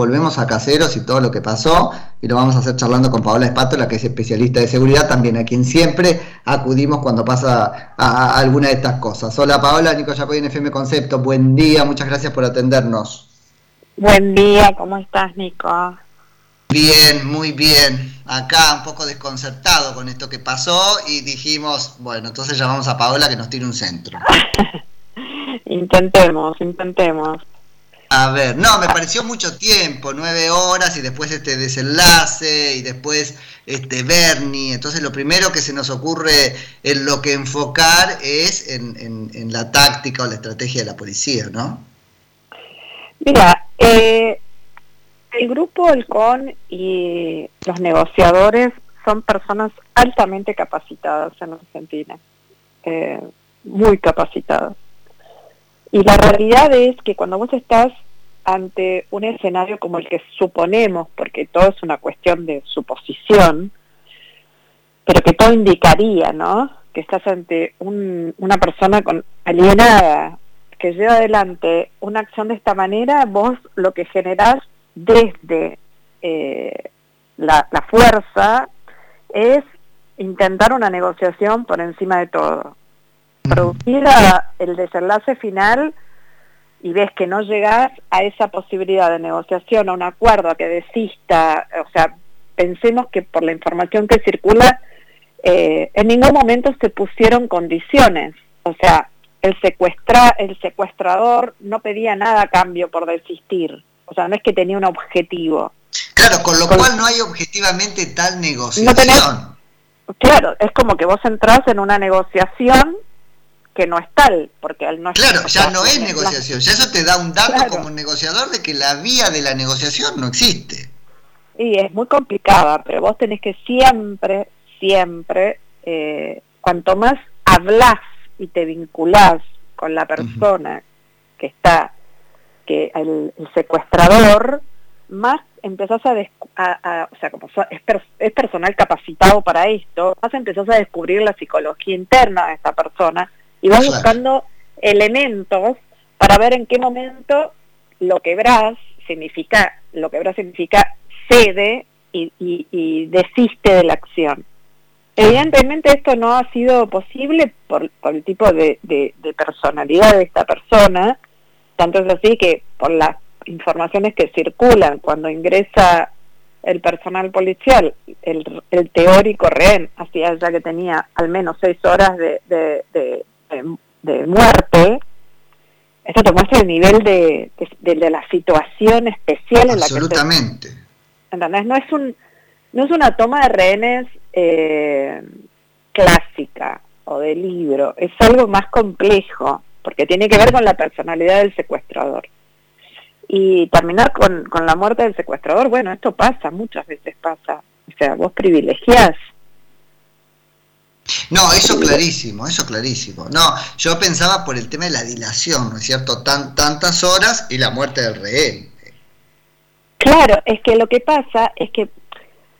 volvemos a caseros y todo lo que pasó, y lo vamos a hacer charlando con Paola Espátola, que es especialista de seguridad, también a quien siempre acudimos cuando pasa a, alguna de estas cosas. Hola Paola, Nico Yacoy en FM Concepto, buen día, muchas gracias por atendernos. Buen día, ¿cómo estás Nico? Bien, muy bien. Acá un poco desconcertado con esto que pasó y dijimos, bueno, entonces llamamos a Paola que nos tire un centro. intentemos, intentemos. A ver, no, me pareció mucho tiempo, nueve horas y después este desenlace y después este Bernie. Entonces lo primero que se nos ocurre en lo que enfocar es en, en, la táctica o la estrategia de la policía, ¿no? Mira, eh, el grupo Halcón y los negociadores son personas altamente capacitadas en Argentina, eh, muy capacitadas. Y la realidad es que cuando vos estás ante un escenario como el que suponemos, porque todo es una cuestión de suposición, pero que todo indicaría, ¿no? Que estás ante una persona con alienada que lleva adelante una acción de esta manera, vos lo que generás desde eh, la, la fuerza es intentar una negociación por encima de todo producir el desenlace final y ves que no llegas a esa posibilidad de negociación, a un acuerdo, a que desista, o sea, pensemos que por la información que circula, eh, en ningún momento se pusieron condiciones, o sea, el, secuestra, el secuestrador no pedía nada a cambio por desistir, o sea, no es que tenía un objetivo. Claro, con lo cual no hay objetivamente tal negociación. claro, es como que vos entras en una negociación que no es tal, porque al no Claro, ya no es negociación, ya eso te da un dato como negociador de que la vía de la negociación no existe. Y es muy complicada, pero vos tenés que siempre, siempre, eh, cuanto más hablas y te vinculás con la persona que está, que el, secuestrador, más empezás a, o sea, como es, es personal capacitado para esto, más empezás a descubrir la psicología interna de esta persona y vas buscando elementos para ver en qué momento lo que quebrás significa, lo significa cede y, desiste de la acción. Evidentemente esto no ha sido posible por, el tipo de, personalidad de esta persona, tanto es así que por las informaciones que circulan cuando ingresa el personal policial, el, teórico rehén, hacía ya que tenía al menos seis horas de, de, muerte, esto te muestra el nivel de, de, la situación especial en la que... Absolutamente. No es, un, no es una toma de rehenes eh, clásica o de libro, es algo más complejo, porque tiene que ver con la personalidad del secuestrador. Y terminar con, con la muerte del secuestrador, bueno, esto pasa, muchas veces pasa. O sea, vos privilegiás no, eso clarísimo, eso clarísimo. No, yo pensaba por el tema de la dilación, ¿no es cierto? Tan, tantas horas y la muerte del rehén. Claro, es que lo que pasa es que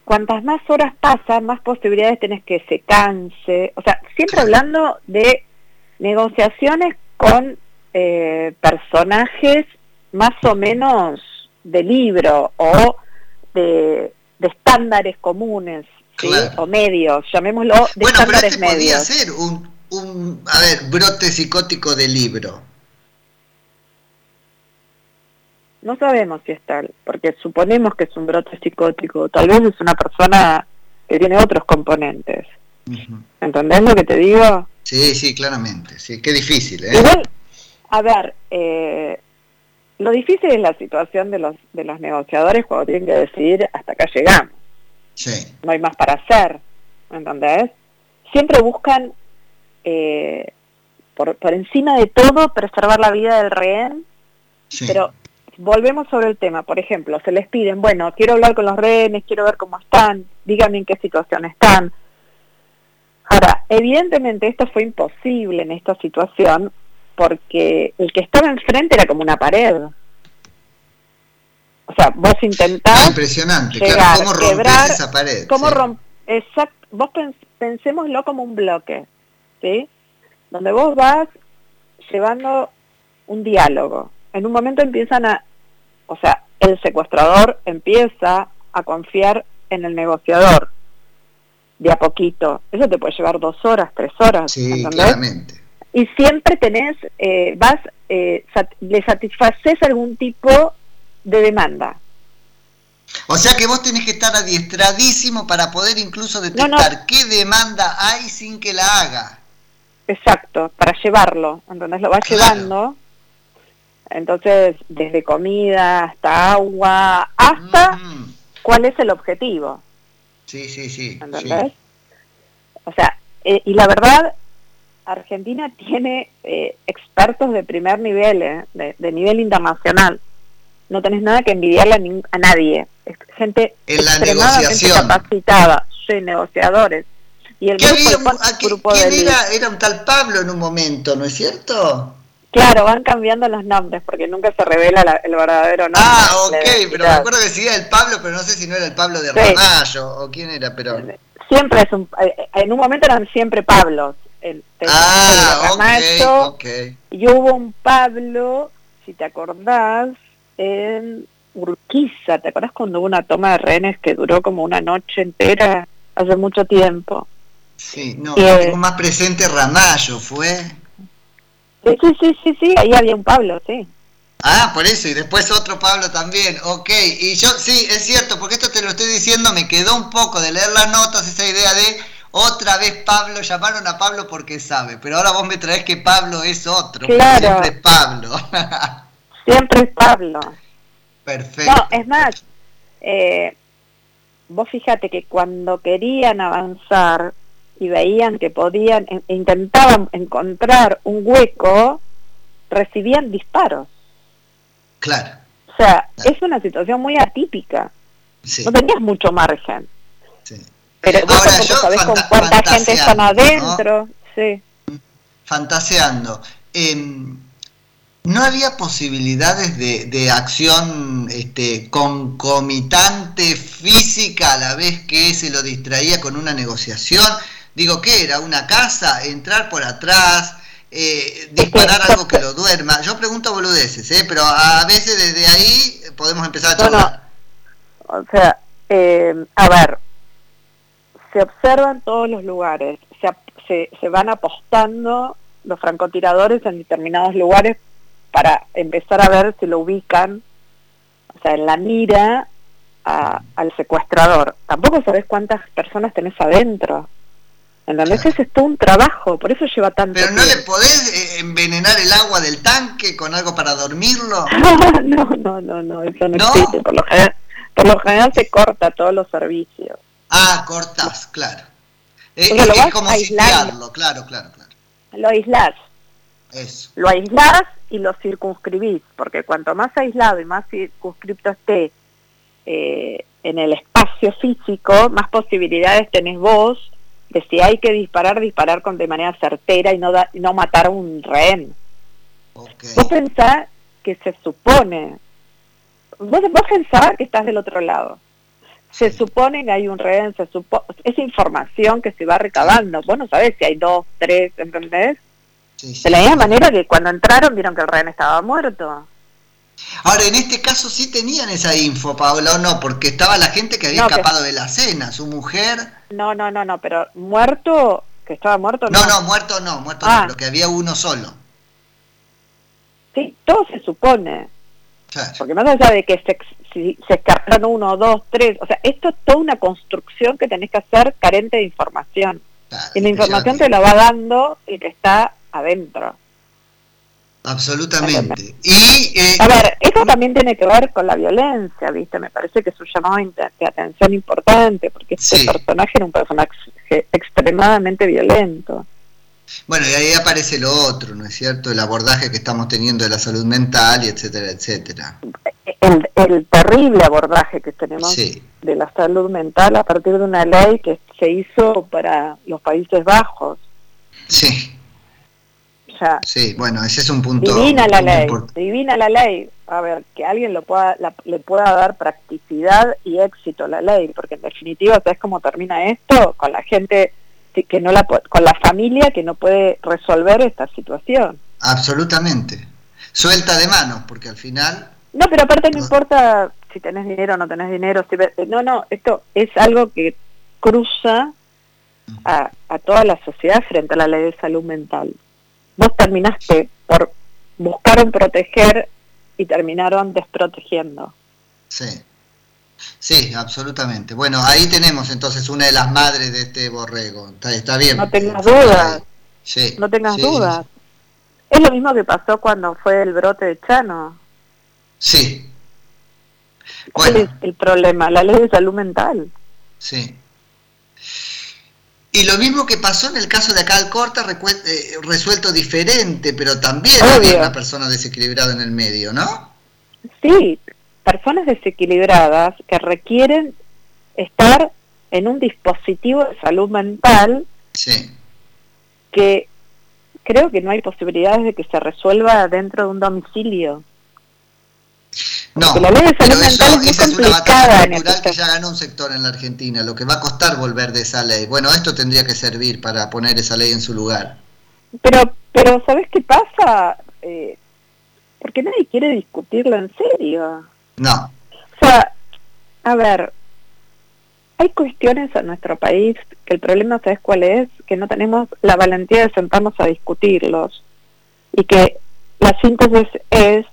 cuantas más horas pasan, más posibilidades tenés que se canse. O sea, siempre hablando de negociaciones con eh, personajes más o meus de libro o de estándares comunes o medios, llamémoslo de bueno, pero este podría ser un, un, a ver, brote psicótico de libro. No sabemos si es tal, porque suponemos que es un brote psicótico, tal vez es una persona que tiene otros componentes. ¿Entendés lo que te digo? Sí, sí, claramente, sí, qué difícil, ¿eh? Igual, a ver, eh, lo difícil es la situación de los, de los negociadores cuando tienen que decidir hasta acá llegamos. No hay más para hacer, ¿entendés? Siempre buscan, eh, por, por encima de todo, preservar la vida del rehén, pero volvemos sobre el tema. Por ejemplo, se les piden, bueno, quiero hablar con los rehenes, quiero ver cómo están, díganme en qué situación están. Ahora, evidentemente esto fue imposible en esta situación porque el que estaba enfrente era como una pared. O sea, vos intentás... Impresionante, claro, ¿cómo quebrar, esa pared? ¿cómo exacto, vos pensémoslo como un bloque, ¿sí? Donde vos vas llevando un diálogo. En un momento empiezan a, o sea, el secuestrador empieza a confiar en el negociador de a poquito. Eso te puede llevar dos horas, tres horas. Sí, claramente. Y siempre tenés, eh, vas, eh, le satisfaces algún tipo de demanda. O sea que vos tenés que estar adiestradísimo para poder incluso detectar qué demanda hay sin que la haga. Exacto, para llevarlo, entonces lo vas llevando. Entonces, desde comida hasta agua, hasta mm. cuál es el objetivo. Sí, sí, sí. ¿Entendés? O sea, eh, y la verdad, Argentina tiene eh, expertos de primer nivel, eh, de, nivel internacional. No tenés nada que envidiarle a, a nadie. Es gente en la negociación. capacitada, sí, negociadores. Y el grupo, ¿quién era? Era un tal Pablo en un momento, ¿no es cierto? Claro, van cambiando los nombres porque nunca se revela el verdadero nombre. Ah, ok, pero me acuerdo que decía el Pablo, pero no sé si no era el Pablo de Ramallo o quién era, pero... Siempre es un... Eh, en un momento eran siempre Pablos. El, ah, ok, Y hubo un Pablo, si te acordás, en Urquiza. ¿Te acordás cuando hubo una toma de rehenes que duró como una noche entera hace mucho tiempo? Sí, no, tengo más presente Ramallo, ¿fue? Sí, sí, sí, sí, ahí había un Pablo, sí. Ah, por eso, y después otro Pablo también, ok, y yo, sí, es cierto, porque esto te lo estoy diciendo, me quedó un poco de leer las notas esa idea de otra vez Pablo, llamaron a Pablo porque sabe, pero ahora vos me traes que Pablo es otro, claro. siempre es Pablo. siempre es Pablo. Perfecto. No, es más, eh, vos fíjate que cuando querían avanzar y veían que podían, e intentaban encontrar un hueco, recibían disparos. Claro. O sea, es una situación muy atípica. No tenías mucho margen. Sí. Pero vos Ahora, yo sabés con cuánta gente están adentro. Sí. Fantaseando. Eh, ¿No había posibilidades de, de, acción este, concomitante física a la vez que se lo distraía con una negociación? Digo, ¿qué era? ¿Una casa? ¿Entrar por atrás? Eh, ¿Disparar algo que lo duerma? Yo pregunto boludeces, ¿eh? pero a veces desde ahí podemos empezar a charlar. O sea, eh, a ver, se observan todos los lugares, se, se, se van apostando los francotiradores en determinados lugares para empezar a ver si lo ubican, o sea, en la mira al secuestrador. Tampoco sabes cuántas personas tenés adentro. ¿Entendés? Ese es todo un trabajo, por eso lleva tanto ¿Pero no le podés eh, envenenar el agua del tanque con algo para dormirlo? no, no, no, no, eso no, existe. Por lo, general, por lo general se corta todos los servicios. Ah, cortas, claro. Eh, es, como sitiarlo, claro, claro, claro. Lo aislás. Eso. Lo aislás y lo circunscribís, porque cuanto más aislado y más circunscripto esté eh, en el espacio físico, más posibilidades tenés vos de si hay que disparar, disparar con de manera certera y no, no matar a un rehén. Okay. Vos pensás que se supone, vos, vos pensás que estás del otro lado. Se supone que hay un rehén, se supo, es información que se va recabando. Vos no sabés si hay dos, tres, ¿entendés? De la misma manera que cuando entraron vieron que el rehén estaba muerto. Ahora, en este caso sí tenían esa info, Paola, ¿o no? Porque estaba la gente que había escapado de la cena, su mujer... No, no, no, no, pero muerto, que estaba muerto... No, no, muerto no, muerto no, ah. pero que había uno solo. Sí, todo se supone. Porque más allá de que se, si, se escaparon uno, dos, tres, o sea, esto es toda una construcción que tenés que hacer carente de información. y la información te la va dando y te está adentro. Absolutamente. Y, eh, a ver, esto también tiene que ver con la violencia, ¿viste? Me parece que es un llamado de atención importante, porque este personaje era un personaje extremadamente violento. Bueno, y ahí aparece lo otro, ¿no es cierto? El abordaje que estamos teniendo de la salud mental y etcétera, etcétera. El, el terrible abordaje que tenemos de la salud mental a partir de una ley que se hizo para los Países Bajos. Sí sí, bueno, ese es un punto. Divina la ley, divina la ley. A ver, que alguien lo pueda, le pueda dar practicidad y éxito a la ley, porque en definitiva, ¿sabes cómo termina esto? Con la gente que no la con la familia que no puede resolver esta situación. Absolutamente. Suelta de manos, porque al final No, pero aparte no importa si tenés dinero o no tenés dinero. Si, no, no, esto es algo que cruza a, a toda la sociedad frente a la ley de salud mental. Vos terminaste por buscar un proteger y terminaron desprotegiendo. Sí. Sí, absolutamente. Bueno, ahí tenemos entonces una de las madres de este borrego. Está, bien. No tengas dudas. Sí, no tengas dudas. Es lo mismo que pasó cuando fue el brote de Chano. Sí. ¿Cuál es el problema? La ley de salud mental. Sí. Y lo mismo que pasó en el caso de acá Alcorta, eh, resuelto diferente, pero también había una persona desequilibrada en el medio, ¿no? Sí, personas desequilibradas que requieren estar en un dispositivo de salud mental sí. que creo que no hay posibilidades de que se resuelva dentro de un domicilio. No, la ley de salud mental es esa es una batalla cultural que ya ganó un sector en la Argentina, lo que va a costar volver de esa ley. Bueno, esto tendría que servir para poner esa ley en su lugar. Pero, pero ¿sabes qué pasa? Eh, porque nadie quiere discutirlo en serio. No. O sea, a ver, hay cuestiones en nuestro país que el problema, ¿sabes cuál es? Que no tenemos la valentía de sentarnos a discutirlos y que la síntesis es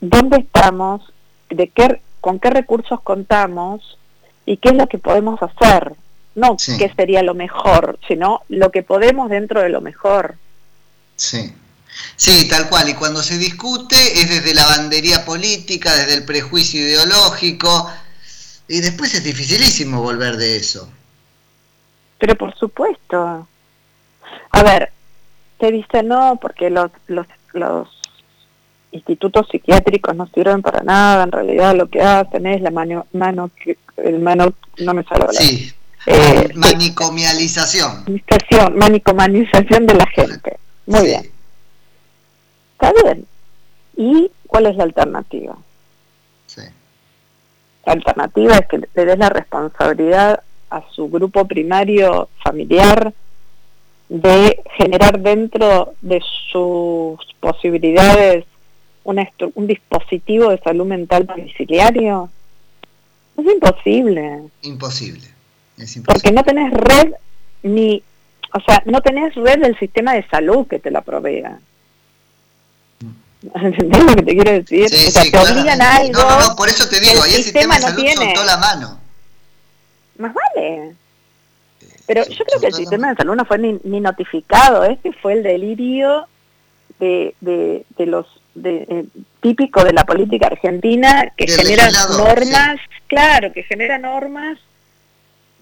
dónde estamos, de qué, con qué recursos contamos y qué es lo que podemos hacer. No qué sería lo mejor, sino lo que podemos dentro de lo mejor. Sí. Sí, tal cual. Y cuando se discute es desde la bandería política, desde el prejuicio ideológico, y después es dificilísimo volver de eso. Pero por supuesto. A ver, te dice no, porque los, los, los institutos psiquiátricos no sirven para nada, en realidad lo que hacen es la mano, mano el mano, no me sale Sí, eh, manicomialización. Manicomanización de la gente. Muy bien. Está bien. ¿Y cuál es la alternativa? Sí. La alternativa es que le des la responsabilidad a su grupo primario familiar de generar dentro de sus posibilidades un dispositivo de salud mental domiciliario? Es imposible. Imposible. Es imposible. Porque no tenés red ni, o sea, no tenés red del sistema de salud que te la provea. Mm. ¿Entendés lo que te quiero decir? o sea, te obligan a algo. No, no, por eso te digo, ahí el sistema, de salud soltó la mano. Más vale. Pero yo creo que el sistema de salud no fue ni, ni notificado, este fue el delirio de, de, de los de, eh, típico de la política argentina que genera normas, claro, que genera normas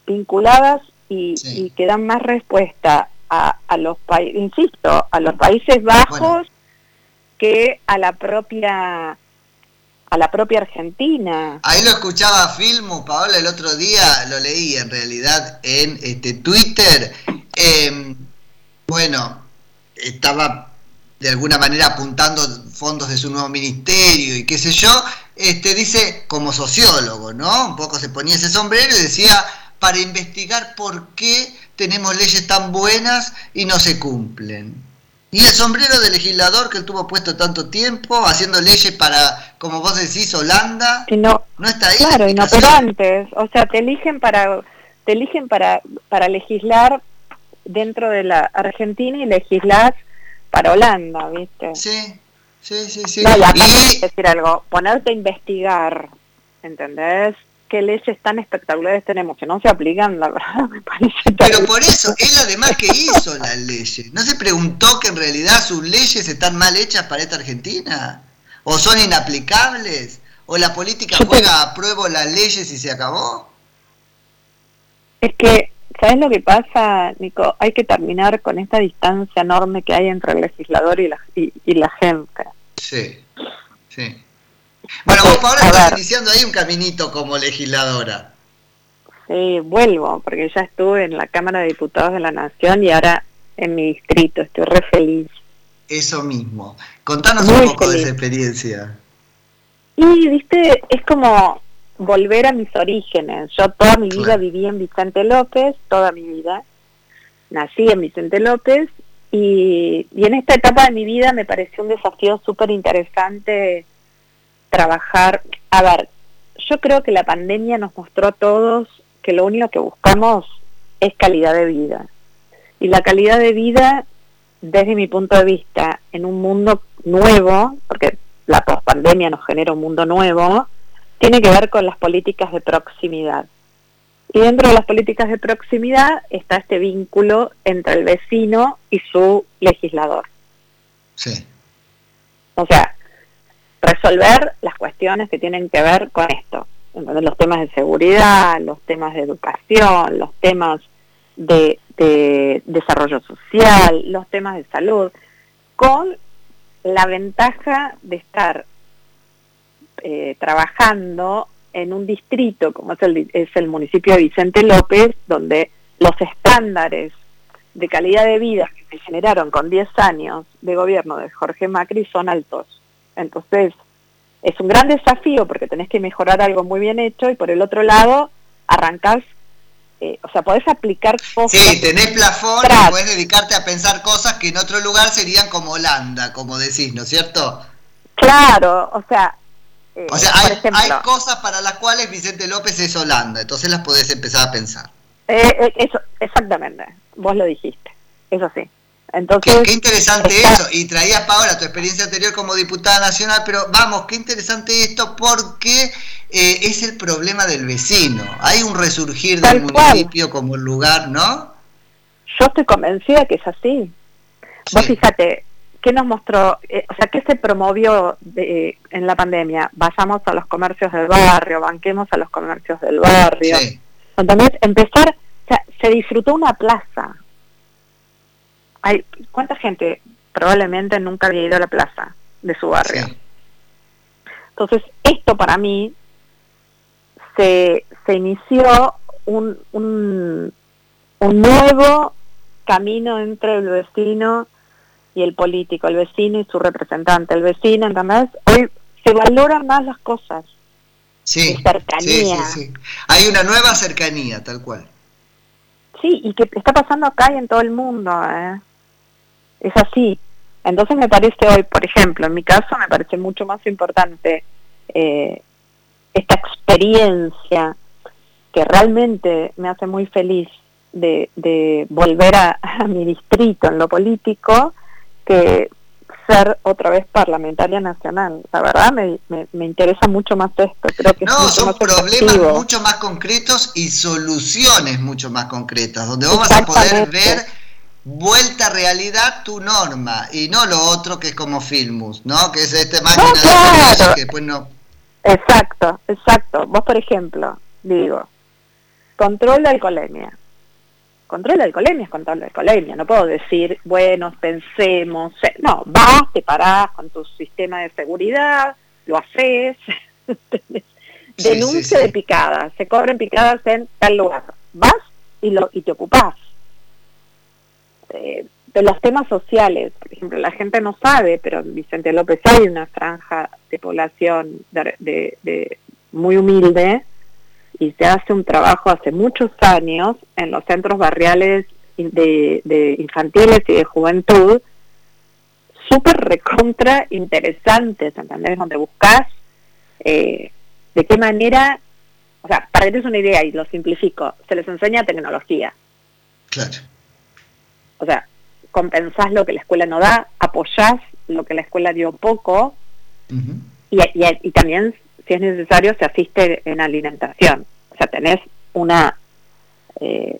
vinculadas y, que dan más respuesta a, a los países, insisto, a los Países Bajos que a la propia a la propia Argentina. Ahí lo escuchaba Filmo, Paola, el otro día lo leí en realidad en este Twitter. Em, bueno, estaba de alguna manera apuntando fondos de su nuevo ministerio y qué sé yo, este, dice como sociólogo, ¿no? Un poco se ponía ese sombrero y decía, para investigar por qué tenemos leyes tan buenas y no se cumplen. Y el sombrero de legislador que él tuvo puesto tanto tiempo, haciendo leyes para, como vos decís, Holanda, no, no está ahí. Claro, inoperantes. O sea, te eligen para, te eligen para, para legislar dentro de la Argentina y legislar para Holanda, ¿viste? Sí, sí, sí, sí. No, y decir algo, ponerte a investigar, ¿entendés? qué leyes tan espectaculares tenemos que no se aplican, la verdad me parece. Pero por eso, él además que hizo las leyes, ¿no se preguntó que en realidad sus leyes están mal hechas para esta Argentina? ¿O son inaplicables? ¿O la política juega a prueba las leyes y se acabó? Es que ¿Sabes lo que pasa, Nico? Hay que terminar con esta distancia enorme que hay entre el legislador y la, y, la gente. Sí, sí. Bueno, vos ahora estás iniciando ahí un caminito como legisladora. Sí, vuelvo, porque ya estuve en la Cámara de Diputados de la Nación y ahora en mi distrito, estoy re feliz. Eso mismo. Contanos un poco de esa experiencia. Y, viste, es como volver a mis orígenes. Yo toda mi vida viví en Vicente López, toda mi vida. Nací en Vicente López y, en esta etapa de mi vida me pareció un desafío súper interesante trabajar, a ver, yo creo que la pandemia nos mostró a todos que lo único que buscamos es calidad de vida. Y la calidad de vida, desde mi punto de vista, en un mundo nuevo, porque la pospandemia nos genera un mundo nuevo, tiene que ver con las políticas de proximidad. Y dentro de las políticas de proximidad está este vínculo entre el vecino y su legislador. Sí. O sea, resolver las cuestiones que tienen que ver con esto. Los temas de seguridad, los temas de educación, los temas de, desarrollo social, los temas de salud, con la ventaja de estar eh, trabajando en un distrito como es el, es el municipio de Vicente López, donde los estándares de calidad de vida que se generaron con 10 años de gobierno de Jorge Macri son altos. Entonces, es un gran desafío porque tenés que mejorar algo muy bien hecho y por el otro lado, arrancás, eh, o sea, podés aplicar cosas. Sí, tenés plafón y podés dedicarte a pensar cosas que en otro lugar serían como Holanda, como decís, ¿no es cierto? Claro, o sea, o sea, hay, cosas para las cuales Vicente López es Holanda, entonces las podés empezar a pensar. Eh, eh, eso, exactamente, vos lo dijiste, eso sí. Entonces, qué, interesante eso, y traías Paola tu experiencia anterior como diputada nacional, pero vamos, qué interesante esto porque eh, es el problema del vecino. Hay un resurgir del municipio como lugar, ¿no? Yo estoy convencida que es así. Vos fíjate, ¿qué nos mostró? Eh, o sea, ¿qué se promovió de, en la pandemia? Vayamos a los comercios del barrio, banquemos a los comercios del barrio. Entonces, empezar, o sea, se disfrutó una plaza. Hay, ¿Cuánta gente probablemente nunca había ido a la plaza de su barrio? Entonces, esto para mí se, se inició un, un, un nuevo camino entre el vecino y el político, el vecino y su representante. El vecino, ¿entendés? Hoy se valoran más las cosas. Sí, cercanía. Sí, sí, Hay una nueva cercanía, tal cual. Sí, y que está pasando acá y en todo el mundo. ¿eh? Es así. Entonces me parece hoy, por ejemplo, en mi caso me parece mucho más importante eh, esta experiencia que realmente me hace muy feliz de, de volver a, a, mi distrito en lo político que ser otra vez parlamentaria nacional. La verdad me, me, interesa mucho más esto. Creo que no, son problemas mucho más concretos y soluciones mucho más concretas, donde vos vas a poder ver vuelta a realidad tu norma y no lo otro que es como Filmus, ¿no? Que es este máquina de que después no... Exacto, exacto. Vos, por ejemplo, digo, control de alcoholemia control de alcoholemia es control de alcoholemia. No puedo decir, bueno, pensemos. No, vas, te parás con tu sistema de seguridad, lo haces. Denuncia de picadas. Se cobran picadas en tal lugar. Vas y, lo, y te ocupás. Eh, de los temas sociales, por ejemplo, la gente no sabe, pero en Vicente López hay una franja de población de muy humilde y se hace un trabajo hace muchos años en los centros barriales de, infantiles y de juventud súper recontra interesantes, ¿entendés? Donde buscas eh, de qué manera, o sea, para que te des una idea y lo simplifico, se les enseña tecnología. Claro. O sea, compensás lo que la escuela no da, apoyás lo que la escuela dio poco y, y también si es necesario, se asiste en alimentación. O sea, tenés una eh,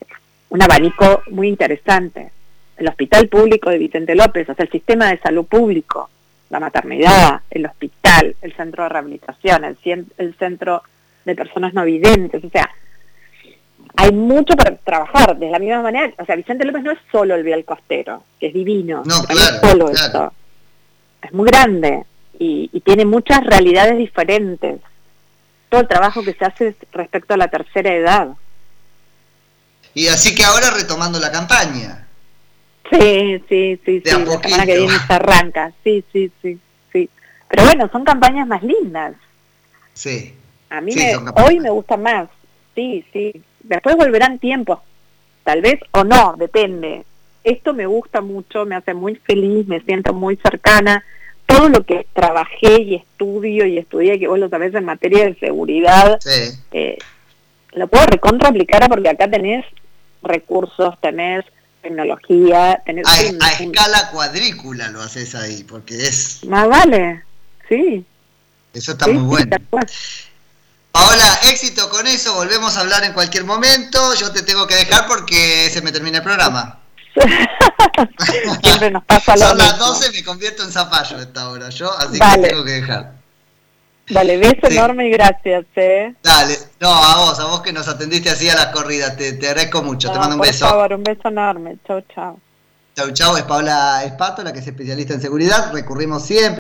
un abanico muy interesante. El Hospital Público de Vicente López, o sea, el sistema de salud público, la maternidad, el hospital, el centro de rehabilitación, el, el centro de personas no videntes, o sea, hay mucho para trabajar de la misma manera. O sea, Vicente López no es solo el vial costero, que es divino, no, es solo esto. Es muy grande y, tiene muchas realidades diferentes. Todo el trabajo que se hace respecto a la tercera edad. Y así que ahora retomando la campaña. Sí, sí, sí, sí. La semana que viene se arranca. Sí, sí, sí, sí. Pero bueno, son campañas más lindas. Sí. A mí hoy me gustan más. Sí, sí. Después volverán tiempos, tal vez o no, depende. Esto me gusta mucho, me hace muy feliz, me siento muy cercana todo lo que trabajé y estudio y estudié, que vos lo sabés en materia de seguridad, eh, lo puedo recontra aplicar porque acá tenés recursos, tenés tecnología, tenés... A, escala cuadrícula lo haces ahí, porque es... Más vale, sí. Eso está muy bueno. Paola, éxito con eso, volvemos a hablar en cualquier momento. Yo te tengo que dejar porque se me termina el programa. Siempre nos pasa lo Son las 12, me convierto en zapallo a esta hora, yo, así que tengo que dejar. Dale, beso enorme y gracias, eh. Dale, no, a vos, a vos que nos atendiste así a las corridas, te, te agradezco mucho, te mando un beso. Por favor, un beso enorme, chau, chau. Chau, chau, es Paola Espato, la que es especialista en seguridad, recurrimos siempre.